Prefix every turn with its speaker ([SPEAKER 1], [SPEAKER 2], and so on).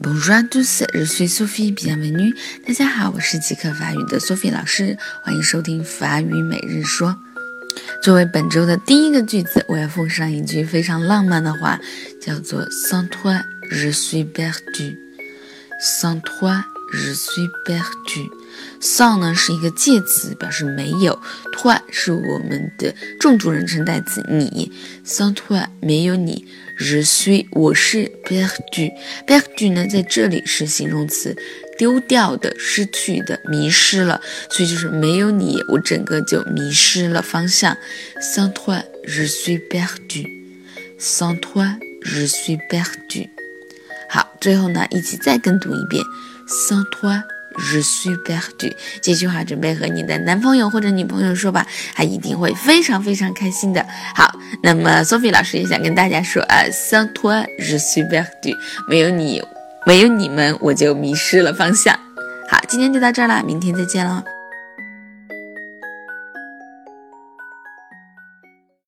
[SPEAKER 1] Bonjour à tous, je suis Sophie, bienvenue. 大家好，我是即刻法语的 Sophie 老师，欢迎收听法语每日说。作为本周的第一个句子，我要奉上一句非常浪漫的话，叫做 Sans toi, je suis perdu. Sans toi, je suis perdu. Sans 呢是一个介词，表示没有；toi 是我们的重主人称代词，你。Sans toi 没有你。je suis 我是 perdu，perdu 呢在这里是形容词，丢掉的、失去的、迷失了，所以就是没有你，我整个就迷失了方向。Sans toi je suis perdu，Sans toi je suis perdu。好，最后呢一起再跟读一遍，Sans toi。Je suis perdu。这句话准备和你的男朋友或者女朋友说吧，他一定会非常非常开心的。好，那么 Sophie 老师也想跟大家说啊，Sans toi je suis perdu。没有你，没有你们，我就迷失了方向。好，今天就到这儿了，明天再见喽。